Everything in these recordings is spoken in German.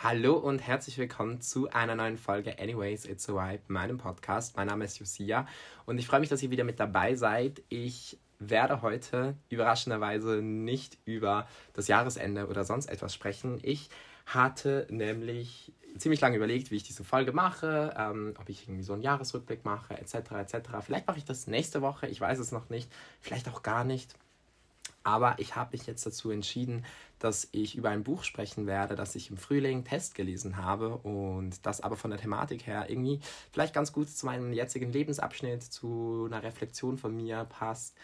Hallo und herzlich willkommen zu einer neuen Folge Anyways It's a Vibe, meinem Podcast. Mein Name ist Josia und ich freue mich, dass ihr wieder mit dabei seid. Ich werde heute überraschenderweise nicht über das Jahresende oder sonst etwas sprechen. Ich hatte nämlich ziemlich lange überlegt, wie ich diese Folge mache, ähm, ob ich irgendwie so einen Jahresrückblick mache, etc. etc. Vielleicht mache ich das nächste Woche, ich weiß es noch nicht, vielleicht auch gar nicht. Aber ich habe mich jetzt dazu entschieden, dass ich über ein Buch sprechen werde, das ich im Frühling Test gelesen habe und das aber von der Thematik her irgendwie vielleicht ganz gut zu meinem jetzigen Lebensabschnitt, zu einer Reflexion von mir passt,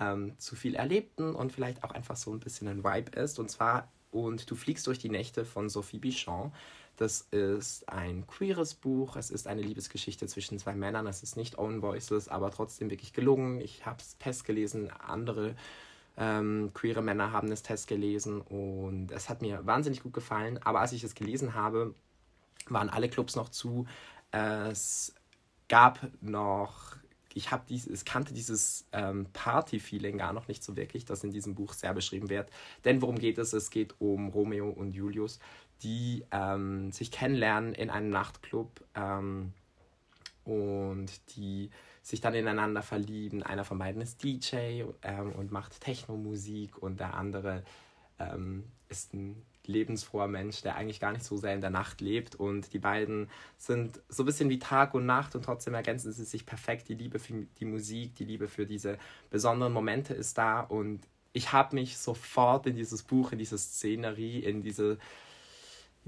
ähm, zu viel Erlebten und vielleicht auch einfach so ein bisschen ein Vibe ist. Und zwar Und du fliegst durch die Nächte von Sophie Bichon. Das ist ein queeres Buch. Es ist eine Liebesgeschichte zwischen zwei Männern. Es ist nicht Own Voices, aber trotzdem wirklich gelungen. Ich habe es Test gelesen. Andere ähm, queere Männer haben das Test gelesen und es hat mir wahnsinnig gut gefallen. Aber als ich es gelesen habe, waren alle Clubs noch zu. Es gab noch, ich habe dieses, kannte dieses ähm, Party-Feeling gar noch nicht so wirklich, das in diesem Buch sehr beschrieben wird. Denn worum geht es? Es geht um Romeo und Julius, die ähm, sich kennenlernen in einem Nachtclub ähm, und die sich dann ineinander verlieben. Einer von beiden ist DJ ähm, und macht Techno-Musik und der andere ähm, ist ein lebensfroher Mensch, der eigentlich gar nicht so sehr in der Nacht lebt. Und die beiden sind so ein bisschen wie Tag und Nacht und trotzdem ergänzen sie sich perfekt. Die Liebe für die Musik, die Liebe für diese besonderen Momente ist da. Und ich habe mich sofort in dieses Buch, in diese Szenerie, in diese,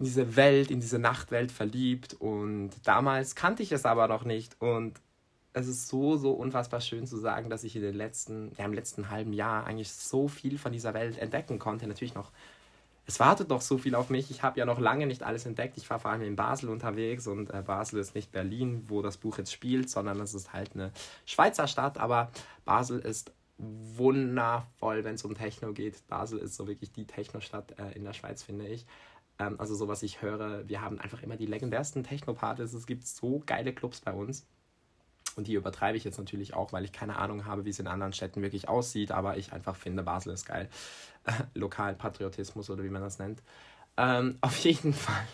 in diese Welt, in diese Nachtwelt verliebt. Und damals kannte ich es aber noch nicht. Und es ist so, so unfassbar schön zu sagen, dass ich in den letzten, ja, im letzten halben Jahr eigentlich so viel von dieser Welt entdecken konnte. Natürlich noch, es wartet noch so viel auf mich. Ich habe ja noch lange nicht alles entdeckt. Ich war vor allem in Basel unterwegs und äh, Basel ist nicht Berlin, wo das Buch jetzt spielt, sondern es ist halt eine Schweizer Stadt. Aber Basel ist wundervoll, wenn es um Techno geht. Basel ist so wirklich die Techno-Stadt äh, in der Schweiz, finde ich. Ähm, also so, was ich höre, wir haben einfach immer die legendärsten Techno-Partys. Es gibt so geile Clubs bei uns. Und die übertreibe ich jetzt natürlich auch, weil ich keine Ahnung habe, wie es in anderen Städten wirklich aussieht, aber ich einfach finde, Basel ist geil. Äh, Lokalpatriotismus oder wie man das nennt. Ähm, auf jeden Fall.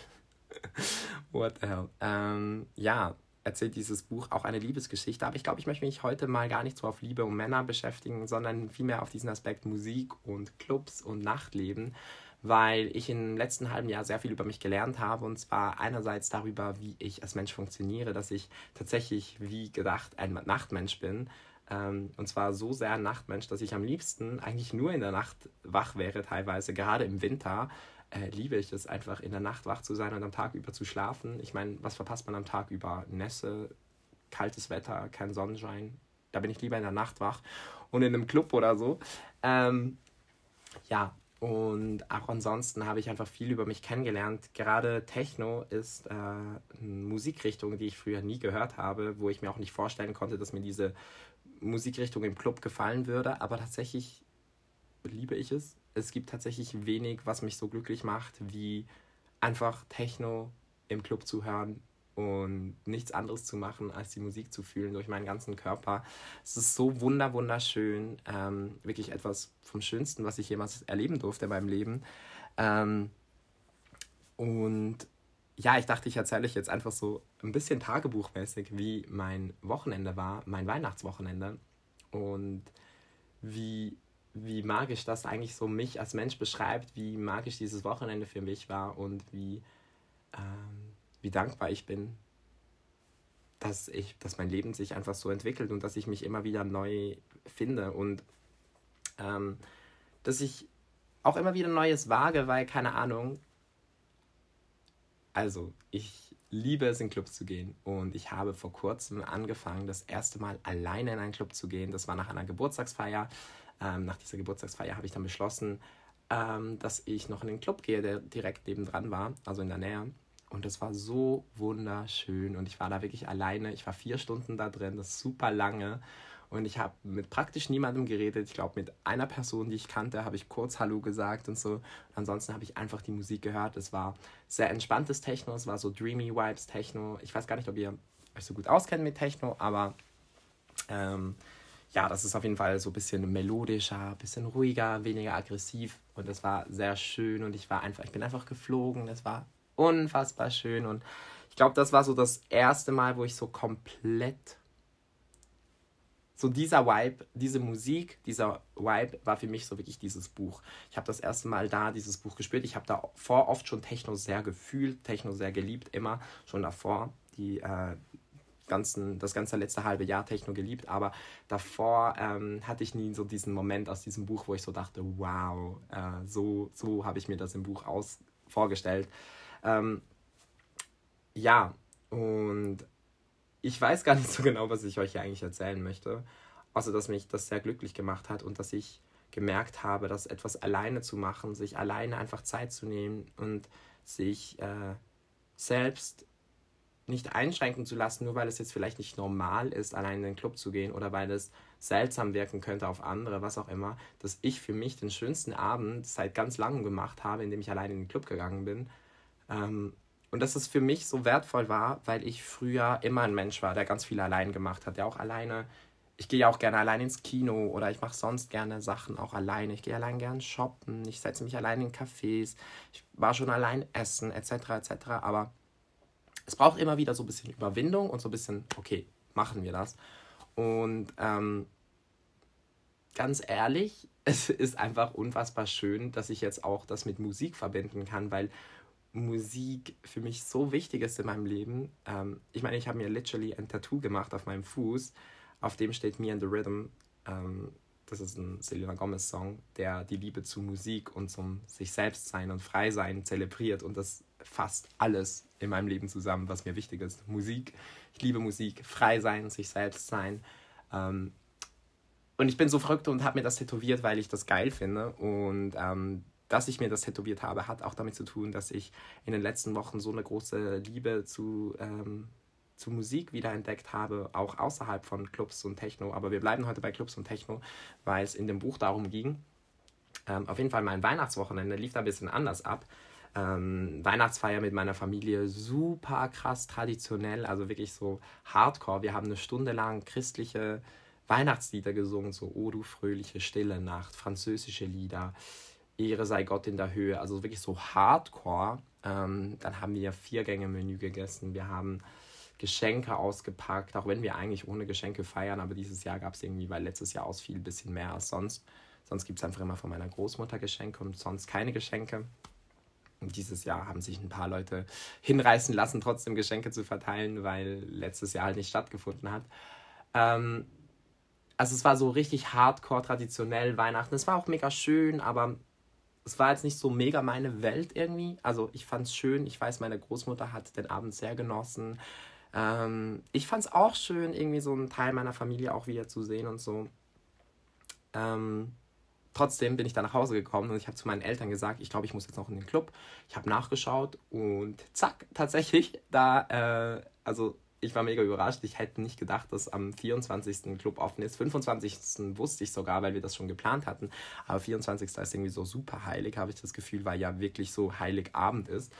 What the hell? Ähm, ja, erzählt dieses Buch auch eine Liebesgeschichte, aber ich glaube, ich möchte mich heute mal gar nicht so auf Liebe und Männer beschäftigen, sondern vielmehr auf diesen Aspekt Musik und Clubs und Nachtleben weil ich im letzten halben Jahr sehr viel über mich gelernt habe und zwar einerseits darüber, wie ich als Mensch funktioniere, dass ich tatsächlich, wie gedacht, ein Nachtmensch bin. Ähm, und zwar so sehr ein Nachtmensch, dass ich am liebsten eigentlich nur in der Nacht wach wäre, teilweise, gerade im Winter. Äh, liebe ich es einfach, in der Nacht wach zu sein und am Tag über zu schlafen. Ich meine, was verpasst man am Tag über? Nässe, kaltes Wetter, kein Sonnenschein. Da bin ich lieber in der Nacht wach und in einem Club oder so. Ähm, ja, und auch ansonsten habe ich einfach viel über mich kennengelernt. Gerade Techno ist äh, eine Musikrichtung, die ich früher nie gehört habe, wo ich mir auch nicht vorstellen konnte, dass mir diese Musikrichtung im Club gefallen würde. Aber tatsächlich liebe ich es. Es gibt tatsächlich wenig, was mich so glücklich macht, wie einfach Techno im Club zu hören und nichts anderes zu machen, als die Musik zu fühlen durch meinen ganzen Körper. Es ist so wunder wunderschön, ähm, wirklich etwas vom Schönsten, was ich jemals erleben durfte in meinem Leben. Ähm, und ja, ich dachte, ich erzähle euch jetzt einfach so ein bisschen tagebuchmäßig, wie mein Wochenende war, mein Weihnachtswochenende und wie, wie magisch das eigentlich so mich als Mensch beschreibt, wie magisch dieses Wochenende für mich war und wie ähm, wie dankbar ich bin, dass ich, dass mein Leben sich einfach so entwickelt und dass ich mich immer wieder neu finde und ähm, dass ich auch immer wieder Neues wage, weil keine Ahnung. Also, ich liebe es, in Clubs zu gehen und ich habe vor kurzem angefangen, das erste Mal alleine in einen Club zu gehen. Das war nach einer Geburtstagsfeier. Ähm, nach dieser Geburtstagsfeier habe ich dann beschlossen, ähm, dass ich noch in den Club gehe, der direkt nebendran war, also in der Nähe. Und es war so wunderschön. Und ich war da wirklich alleine. Ich war vier Stunden da drin, das ist super lange. Und ich habe mit praktisch niemandem geredet. Ich glaube, mit einer Person, die ich kannte, habe ich kurz Hallo gesagt und so. Und ansonsten habe ich einfach die Musik gehört. Es war sehr entspanntes Techno, es war so Dreamy Vibes Techno. Ich weiß gar nicht, ob ihr euch so gut auskennt mit Techno, aber ähm, ja, das ist auf jeden Fall so ein bisschen melodischer, ein bisschen ruhiger, weniger aggressiv. Und es war sehr schön und ich war einfach, ich bin einfach geflogen. Es war unfassbar schön. Und ich glaube, das war so das erste Mal, wo ich so komplett so dieser Vibe, diese Musik, dieser Vibe war für mich so wirklich dieses Buch. Ich habe das erste Mal da dieses Buch gespielt. Ich habe davor oft schon Techno sehr gefühlt, Techno sehr geliebt, immer schon davor. Die äh, ganzen, das ganze letzte halbe Jahr Techno geliebt, aber davor ähm, hatte ich nie so diesen Moment aus diesem Buch, wo ich so dachte, wow, äh, so, so habe ich mir das im Buch aus vorgestellt. Ähm, ja, und ich weiß gar nicht so genau, was ich euch hier eigentlich erzählen möchte, außer dass mich das sehr glücklich gemacht hat und dass ich gemerkt habe, dass etwas alleine zu machen, sich alleine einfach Zeit zu nehmen und sich äh, selbst nicht einschränken zu lassen, nur weil es jetzt vielleicht nicht normal ist, allein in den Club zu gehen oder weil es seltsam wirken könnte auf andere, was auch immer, dass ich für mich den schönsten Abend seit ganz langem gemacht habe, indem ich allein in den Club gegangen bin. Ähm, und dass es für mich so wertvoll war, weil ich früher immer ein Mensch war, der ganz viel allein gemacht hat, der auch alleine, ich gehe ja auch gerne allein ins Kino oder ich mache sonst gerne Sachen auch alleine. Ich gehe allein gern shoppen, ich setze mich allein in Cafés, ich war schon allein essen, etc., etc., aber es braucht immer wieder so ein bisschen Überwindung und so ein bisschen, okay, machen wir das. Und ähm, ganz ehrlich, es ist einfach unfassbar schön, dass ich jetzt auch das mit Musik verbinden kann, weil Musik für mich so wichtig ist in meinem Leben. Ähm, ich meine, ich habe mir literally ein Tattoo gemacht auf meinem Fuß, auf dem steht Me and the Rhythm. Ähm, das ist ein Selena Gomez-Song, der die Liebe zu Musik und zum sich selbst sein und frei sein zelebriert. Und das fasst alles in meinem Leben zusammen, was mir wichtig ist. Musik, ich liebe Musik, frei sein, sich selbst sein. Ähm, und ich bin so verrückt und habe mir das tätowiert, weil ich das geil finde. Und ähm, dass ich mir das tätowiert habe, hat auch damit zu tun, dass ich in den letzten Wochen so eine große Liebe zu, ähm, zu Musik wiederentdeckt habe, auch außerhalb von Clubs und Techno. Aber wir bleiben heute bei Clubs und Techno, weil es in dem Buch darum ging. Ähm, auf jeden Fall mein Weihnachtswochenende lief da ein bisschen anders ab ähm, Weihnachtsfeier mit meiner Familie super krass traditionell, also wirklich so hardcore. Wir haben eine Stunde lang christliche Weihnachtslieder gesungen, so O du fröhliche stille Nacht, französische Lieder, Ehre sei Gott in der Höhe, also wirklich so hardcore. Ähm, dann haben wir vier Gänge Menü gegessen, wir haben Geschenke ausgepackt, auch wenn wir eigentlich ohne Geschenke feiern, aber dieses Jahr gab es irgendwie, weil letztes Jahr ausfiel, ein bisschen mehr als sonst. Sonst gibt es einfach immer von meiner Großmutter Geschenke und sonst keine Geschenke. Und dieses Jahr haben sich ein paar Leute hinreißen lassen, trotzdem Geschenke zu verteilen, weil letztes Jahr halt nicht stattgefunden hat. Ähm, also es war so richtig hardcore traditionell Weihnachten. Es war auch mega schön, aber es war jetzt nicht so mega meine Welt irgendwie. Also ich fand es schön. Ich weiß, meine Großmutter hat den Abend sehr genossen. Ähm, ich fand es auch schön, irgendwie so einen Teil meiner Familie auch wieder zu sehen und so. Ähm, trotzdem bin ich dann nach Hause gekommen und ich habe zu meinen Eltern gesagt, ich glaube, ich muss jetzt noch in den Club. Ich habe nachgeschaut und zack, tatsächlich, da, äh, also ich war mega überrascht. Ich hätte nicht gedacht, dass am 24. Club offen ist. 25. wusste ich sogar, weil wir das schon geplant hatten. Aber 24. ist irgendwie so super heilig, habe ich das Gefühl, weil ja wirklich so heilig Abend ist.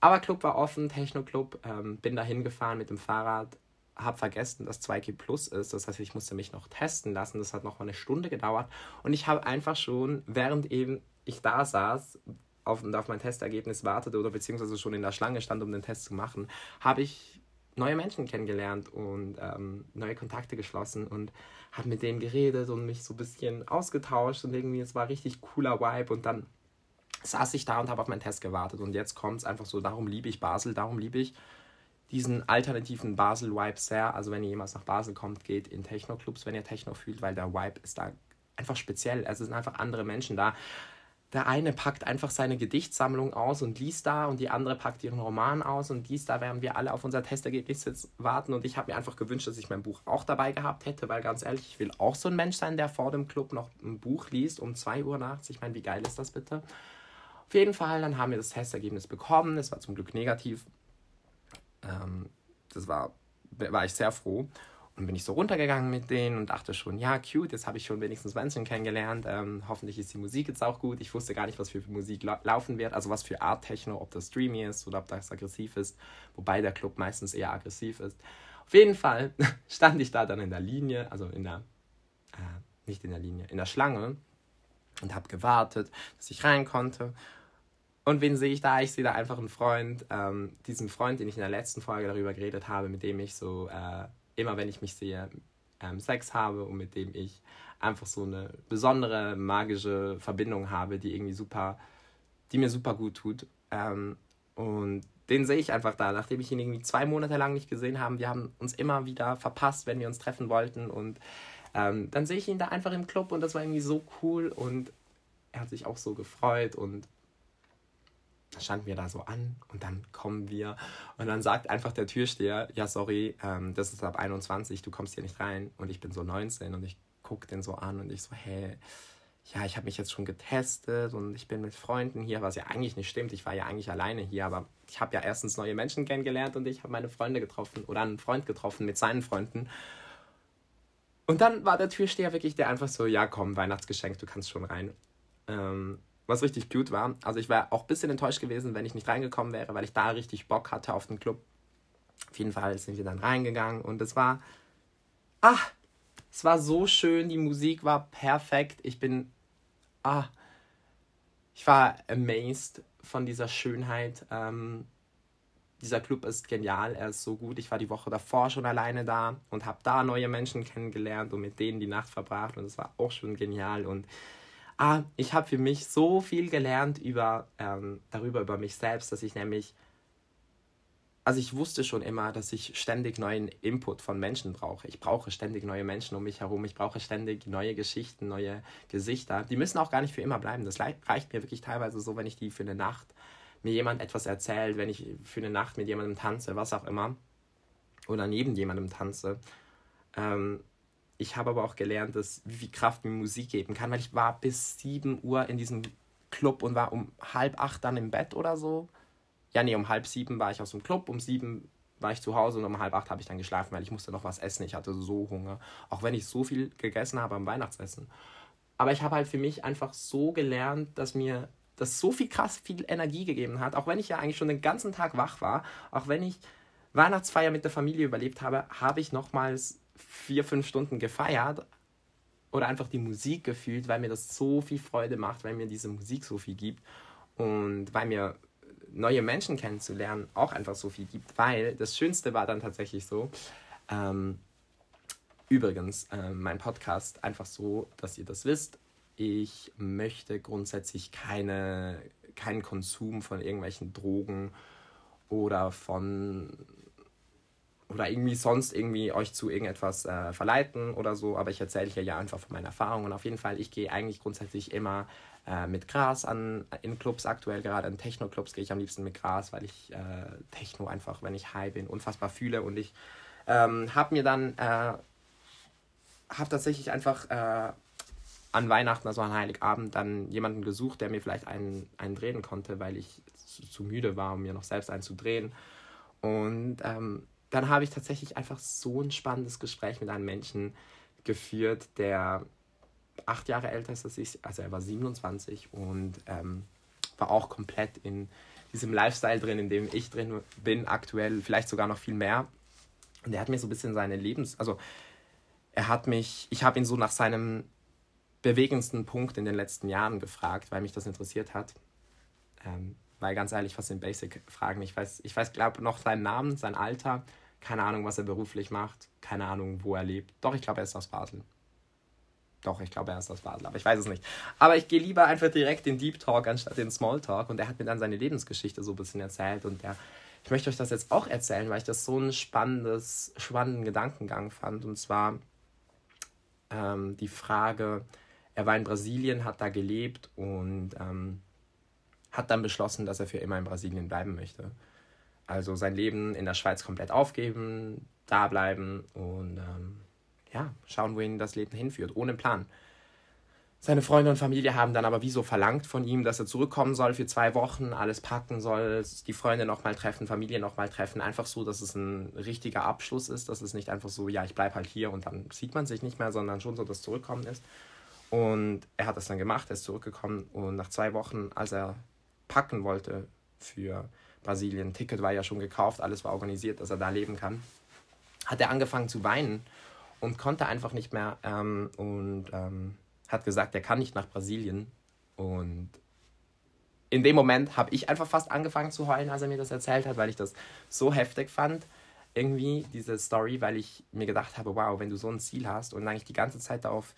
Aber Club war offen, Techno-Club. Ähm, bin da hingefahren mit dem Fahrrad, habe vergessen, dass 2G Plus ist. Das heißt, ich musste mich noch testen lassen. Das hat noch mal eine Stunde gedauert. Und ich habe einfach schon, während eben ich da saß auf, und auf mein Testergebnis wartete oder beziehungsweise schon in der Schlange stand, um den Test zu machen, habe ich neue Menschen kennengelernt und ähm, neue Kontakte geschlossen und habe mit denen geredet und mich so ein bisschen ausgetauscht und irgendwie, es war richtig cooler Vibe und dann saß ich da und habe auf meinen Test gewartet und jetzt kommt es einfach so, darum liebe ich Basel, darum liebe ich diesen alternativen Basel-Vibe sehr. Also wenn ihr jemals nach Basel kommt, geht in Techno-Clubs, wenn ihr Techno fühlt, weil der Vibe ist da einfach speziell. Es sind einfach andere Menschen da. Der eine packt einfach seine Gedichtsammlung aus und liest da und die andere packt ihren Roman aus und liest da, während wir alle auf unser Testergebnis warten. Und ich habe mir einfach gewünscht, dass ich mein Buch auch dabei gehabt hätte, weil ganz ehrlich, ich will auch so ein Mensch sein, der vor dem Club noch ein Buch liest um 2 Uhr nachts. Ich meine, wie geil ist das bitte? Auf jeden Fall, dann haben wir das Testergebnis bekommen. Es war zum Glück negativ. Ähm, das war, war ich sehr froh. Und bin ich so runtergegangen mit denen und dachte schon, ja, cute, jetzt habe ich schon wenigstens Menschen kennengelernt. Ähm, hoffentlich ist die Musik jetzt auch gut. Ich wusste gar nicht, was für Musik la laufen wird, also was für Art Techno, ob das streamy ist oder ob das aggressiv ist. Wobei der Club meistens eher aggressiv ist. Auf jeden Fall stand ich da dann in der Linie, also in der, äh, nicht in der Linie, in der Schlange und habe gewartet, dass ich rein konnte. Und wen sehe ich da? Ich sehe da einfach einen Freund, ähm, diesen Freund, den ich in der letzten Folge darüber geredet habe, mit dem ich so äh, immer, wenn ich mich sehe, ähm, Sex habe und mit dem ich einfach so eine besondere magische Verbindung habe, die irgendwie super, die mir super gut tut. Ähm, und den sehe ich einfach da, nachdem ich ihn irgendwie zwei Monate lang nicht gesehen habe. Wir haben uns immer wieder verpasst, wenn wir uns treffen wollten. Und ähm, dann sehe ich ihn da einfach im Club und das war irgendwie so cool und er hat sich auch so gefreut und dann standen wir da so an und dann kommen wir und dann sagt einfach der Türsteher, ja sorry, ähm, das ist ab 21, du kommst hier nicht rein und ich bin so 19 und ich gucke den so an und ich so, hey, ja, ich habe mich jetzt schon getestet und ich bin mit Freunden hier, was ja eigentlich nicht stimmt. Ich war ja eigentlich alleine hier, aber ich habe ja erstens neue Menschen kennengelernt und ich habe meine Freunde getroffen oder einen Freund getroffen mit seinen Freunden. Und dann war der Türsteher wirklich der einfach so, ja komm, Weihnachtsgeschenk, du kannst schon rein. Ähm, was richtig cute war. Also ich wäre auch ein bisschen enttäuscht gewesen, wenn ich nicht reingekommen wäre, weil ich da richtig Bock hatte auf den Club. Auf jeden Fall sind wir dann reingegangen und es war, ah, es war so schön, die Musik war perfekt. Ich bin, ah, ich war amazed von dieser Schönheit. Ähm, dieser Club ist genial, er ist so gut. Ich war die Woche davor schon alleine da und habe da neue Menschen kennengelernt und mit denen die Nacht verbracht und es war auch schon genial und ah, ich habe für mich so viel gelernt über, ähm, darüber über mich selbst, dass ich nämlich also ich wusste schon immer, dass ich ständig neuen Input von Menschen brauche. Ich brauche ständig neue Menschen um mich herum. Ich brauche ständig neue Geschichten, neue Gesichter. Die müssen auch gar nicht für immer bleiben. Das reicht mir wirklich teilweise so, wenn ich die für eine Nacht mir jemand etwas erzählt, wenn ich für eine Nacht mit jemandem tanze, was auch immer. Oder neben jemandem tanze. Ähm, ich habe aber auch gelernt, dass wie viel Kraft mir Musik geben kann, weil ich war bis 7 Uhr in diesem Club und war um halb acht dann im Bett oder so ja, nee, um halb sieben war ich aus dem Club, um sieben war ich zu Hause und um halb acht habe ich dann geschlafen, weil ich musste noch was essen. Ich hatte so Hunger. Auch wenn ich so viel gegessen habe am Weihnachtsessen. Aber ich habe halt für mich einfach so gelernt, dass mir das so viel krass viel Energie gegeben hat. Auch wenn ich ja eigentlich schon den ganzen Tag wach war, auch wenn ich Weihnachtsfeier mit der Familie überlebt habe, habe ich nochmals vier, fünf Stunden gefeiert oder einfach die Musik gefühlt, weil mir das so viel Freude macht, weil mir diese Musik so viel gibt und weil mir neue Menschen kennenzulernen auch einfach so viel gibt, weil das Schönste war dann tatsächlich so, ähm, übrigens, äh, mein Podcast einfach so, dass ihr das wisst, ich möchte grundsätzlich keine, keinen Konsum von irgendwelchen Drogen oder von oder irgendwie sonst irgendwie euch zu irgendetwas äh, verleiten oder so, aber ich erzähle hier ja einfach von meinen Erfahrungen. Auf jeden Fall, ich gehe eigentlich grundsätzlich immer äh, mit Gras an, in Clubs aktuell, gerade in Techno-Clubs gehe ich am liebsten mit Gras, weil ich äh, Techno einfach, wenn ich high bin, unfassbar fühle und ich ähm, habe mir dann, äh, habe tatsächlich einfach äh, an Weihnachten, also an Heiligabend, dann jemanden gesucht, der mir vielleicht einen, einen drehen konnte, weil ich zu, zu müde war, um mir noch selbst einen zu drehen. Und ähm, dann habe ich tatsächlich einfach so ein spannendes Gespräch mit einem Menschen geführt, der acht Jahre älter ist als ich, also er war 27 und ähm, war auch komplett in diesem Lifestyle drin, in dem ich drin bin, aktuell, vielleicht sogar noch viel mehr. Und er hat mir so ein bisschen seine Lebens-, also er hat mich, ich habe ihn so nach seinem bewegendsten Punkt in den letzten Jahren gefragt, weil mich das interessiert hat. Ähm, weil ganz ehrlich, was sind Basic-Fragen? Ich weiß, ich weiß, glaube noch seinen Namen, sein Alter, keine Ahnung, was er beruflich macht, keine Ahnung, wo er lebt. Doch, ich glaube, er ist aus Basel. Doch, ich glaube, er ist aus Basel, aber ich weiß es nicht. Aber ich gehe lieber einfach direkt in Deep Talk anstatt in Small Talk. Und er hat mir dann seine Lebensgeschichte so ein bisschen erzählt. Und der, ich möchte euch das jetzt auch erzählen, weil ich das so einen spannendes, spannenden Gedankengang fand. Und zwar ähm, die Frage, er war in Brasilien, hat da gelebt und ähm, hat dann beschlossen, dass er für immer in Brasilien bleiben möchte. Also sein Leben in der Schweiz komplett aufgeben, da bleiben und ähm, ja, schauen, wohin das Leben hinführt, ohne Plan. Seine Freunde und Familie haben dann aber wieso verlangt von ihm, dass er zurückkommen soll für zwei Wochen, alles packen soll, die Freunde nochmal treffen, Familie nochmal treffen. Einfach so, dass es ein richtiger Abschluss ist, dass es nicht einfach so, ja, ich bleibe halt hier und dann sieht man sich nicht mehr, sondern schon so, dass Zurückkommen ist. Und er hat das dann gemacht, er ist zurückgekommen und nach zwei Wochen, als er packen wollte für Brasilien, Ticket war ja schon gekauft, alles war organisiert, dass er da leben kann, hat er angefangen zu weinen und konnte einfach nicht mehr ähm, und ähm, hat gesagt, er kann nicht nach Brasilien. Und in dem Moment habe ich einfach fast angefangen zu heulen, als er mir das erzählt hat, weil ich das so heftig fand. Irgendwie diese Story, weil ich mir gedacht habe, wow, wenn du so ein Ziel hast und eigentlich die ganze Zeit darauf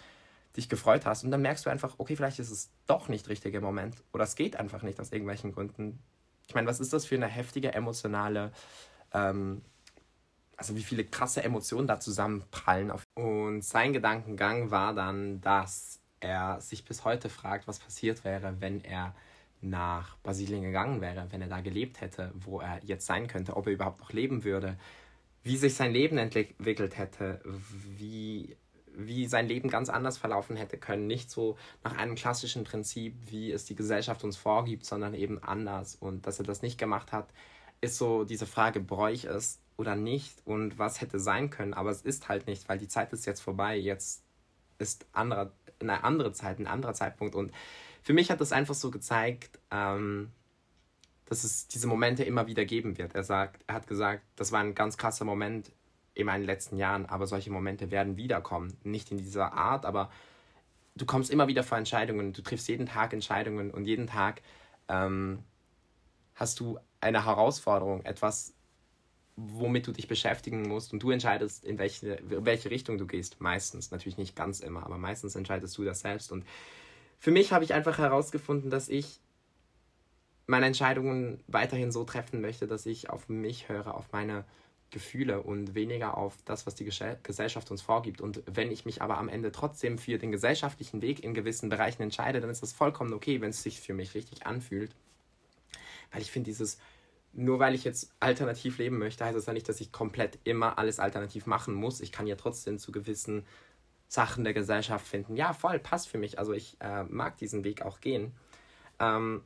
dich gefreut hast und dann merkst du einfach, okay, vielleicht ist es doch nicht richtige Moment oder es geht einfach nicht aus irgendwelchen Gründen. Ich meine, was ist das für eine heftige emotionale, ähm, also wie viele krasse Emotionen da zusammenprallen. Und sein Gedankengang war dann, dass er sich bis heute fragt, was passiert wäre, wenn er nach Brasilien gegangen wäre, wenn er da gelebt hätte, wo er jetzt sein könnte, ob er überhaupt noch leben würde, wie sich sein Leben entwickelt hätte, wie, wie sein Leben ganz anders verlaufen hätte können. Nicht so nach einem klassischen Prinzip, wie es die Gesellschaft uns vorgibt, sondern eben anders. Und dass er das nicht gemacht hat, ist so diese Frage, bräuchte es oder nicht und was hätte sein können, aber es ist halt nicht, weil die Zeit ist jetzt vorbei, jetzt ist andere, eine andere Zeit, ein anderer Zeitpunkt und für mich hat das einfach so gezeigt, ähm, dass es diese Momente immer wieder geben wird. Er sagt, er hat gesagt, das war ein ganz krasser Moment in meinen letzten Jahren, aber solche Momente werden wiederkommen. Nicht in dieser Art, aber du kommst immer wieder vor Entscheidungen, du triffst jeden Tag Entscheidungen und jeden Tag ähm, hast du eine Herausforderung, etwas, womit du dich beschäftigen musst und du entscheidest, in welche, in welche Richtung du gehst. Meistens, natürlich nicht ganz immer, aber meistens entscheidest du das selbst und für mich habe ich einfach herausgefunden, dass ich meine Entscheidungen weiterhin so treffen möchte, dass ich auf mich höre, auf meine Gefühle und weniger auf das, was die Gesellschaft uns vorgibt. Und wenn ich mich aber am Ende trotzdem für den gesellschaftlichen Weg in gewissen Bereichen entscheide, dann ist das vollkommen okay, wenn es sich für mich richtig anfühlt. Weil ich finde dieses, nur weil ich jetzt alternativ leben möchte, heißt das ja nicht, dass ich komplett immer alles alternativ machen muss. Ich kann ja trotzdem zu gewissen Sachen der Gesellschaft finden. Ja, voll, passt für mich. Also ich äh, mag diesen Weg auch gehen. Ähm,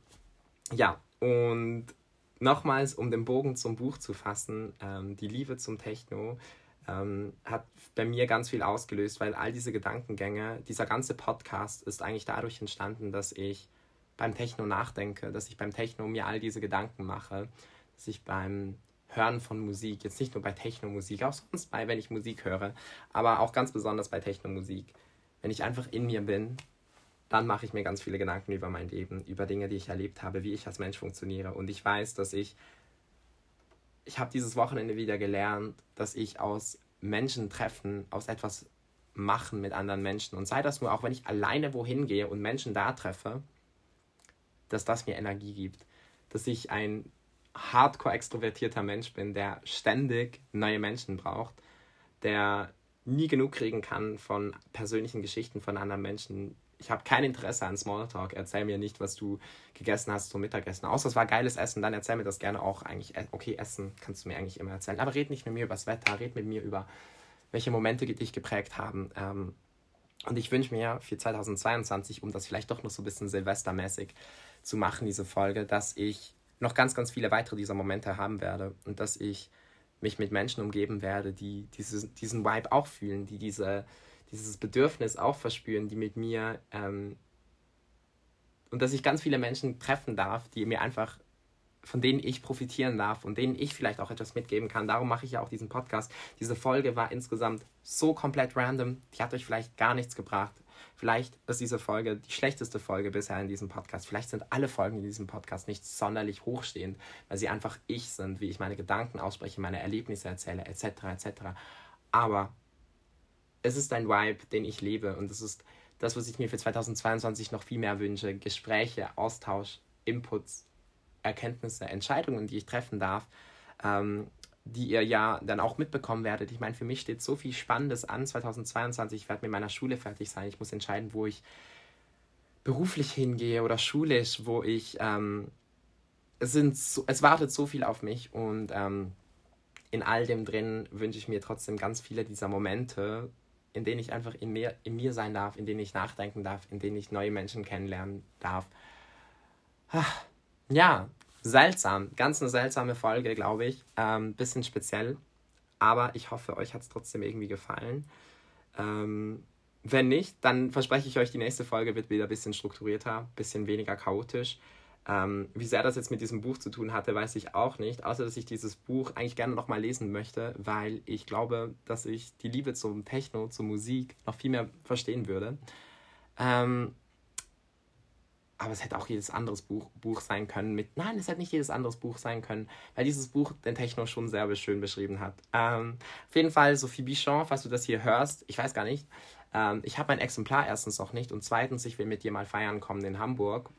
ja, und nochmals, um den Bogen zum Buch zu fassen, ähm, die Liebe zum Techno ähm, hat bei mir ganz viel ausgelöst, weil all diese Gedankengänge, dieser ganze Podcast ist eigentlich dadurch entstanden, dass ich beim Techno nachdenke, dass ich beim Techno mir all diese Gedanken mache, dass ich beim Hören von Musik, jetzt nicht nur bei Techno-Musik, auch sonst bei, wenn ich Musik höre, aber auch ganz besonders bei Techno-Musik. Wenn ich einfach in mir bin, dann mache ich mir ganz viele Gedanken über mein Leben, über Dinge, die ich erlebt habe, wie ich als Mensch funktioniere. Und ich weiß, dass ich, ich habe dieses Wochenende wieder gelernt, dass ich aus Menschen treffen, aus etwas machen mit anderen Menschen. Und sei das nur, auch wenn ich alleine wohin gehe und Menschen da treffe, dass das mir Energie gibt. Dass ich ein hardcore extrovertierter Mensch bin, der ständig neue Menschen braucht, der nie genug kriegen kann von persönlichen Geschichten von anderen Menschen. Ich habe kein Interesse an Smalltalk. Erzähl mir nicht, was du gegessen hast zum Mittagessen. Außer es war geiles Essen, dann erzähl mir das gerne auch eigentlich. Äh, okay, Essen kannst du mir eigentlich immer erzählen. Aber red nicht mit mir über das Wetter, red mit mir über welche Momente dich geprägt haben. Ähm, und ich wünsche mir für 2022, um das vielleicht doch noch so ein bisschen silvestermäßig zu machen, diese Folge, dass ich noch ganz, ganz viele weitere dieser Momente haben werde und dass ich mich mit Menschen umgeben werde, die dieses, diesen Vibe auch fühlen, die diese, dieses Bedürfnis auch verspüren, die mit mir ähm, und dass ich ganz viele Menschen treffen darf, die mir einfach von denen ich profitieren darf und denen ich vielleicht auch etwas mitgeben kann. Darum mache ich ja auch diesen Podcast. Diese Folge war insgesamt so komplett random. Die hat euch vielleicht gar nichts gebracht. Vielleicht ist diese Folge die schlechteste Folge bisher in diesem Podcast. Vielleicht sind alle Folgen in diesem Podcast nicht sonderlich hochstehend, weil sie einfach ich sind, wie ich meine Gedanken ausspreche, meine Erlebnisse erzähle, etc. etc. Aber es ist ein Vibe, den ich lebe und es ist das, was ich mir für 2022 noch viel mehr wünsche. Gespräche, Austausch, Inputs, Erkenntnisse, Entscheidungen, die ich treffen darf. Ähm, die ihr ja dann auch mitbekommen werdet. Ich meine, für mich steht so viel Spannendes an 2022. Ich werde mit meiner Schule fertig sein. Ich muss entscheiden, wo ich beruflich hingehe oder schulisch, wo ich. Ähm, es, sind so, es wartet so viel auf mich und ähm, in all dem drin wünsche ich mir trotzdem ganz viele dieser Momente, in denen ich einfach in mir, in mir sein darf, in denen ich nachdenken darf, in denen ich neue Menschen kennenlernen darf. Ah, ja, seltsam. Ganz eine seltsame Folge, glaube ich. Ähm, bisschen speziell. Aber ich hoffe, euch hat es trotzdem irgendwie gefallen. Ähm, wenn nicht, dann verspreche ich euch, die nächste Folge wird wieder ein bisschen strukturierter, ein bisschen weniger chaotisch. Ähm, wie sehr das jetzt mit diesem Buch zu tun hatte, weiß ich auch nicht. Außer, dass ich dieses Buch eigentlich gerne nochmal lesen möchte, weil ich glaube, dass ich die Liebe zum Techno, zur Musik noch viel mehr verstehen würde. Ähm, aber es hätte auch jedes anderes Buch, Buch sein können. Mit, nein, es hätte nicht jedes anderes Buch sein können, weil dieses Buch den Techno schon sehr schön beschrieben hat. Ähm, auf jeden Fall, Sophie Bichon, falls du das hier hörst, ich weiß gar nicht. Ähm, ich habe mein Exemplar erstens noch nicht und zweitens, ich will mit dir mal feiern kommen in Hamburg.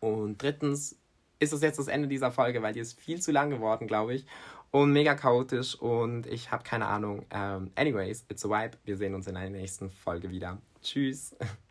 Und drittens ist es jetzt das Ende dieser Folge, weil die ist viel zu lang geworden, glaube ich. Und mega chaotisch und ich habe keine Ahnung. Ähm, anyways, it's a vibe. Wir sehen uns in einer nächsten Folge wieder. Tschüss.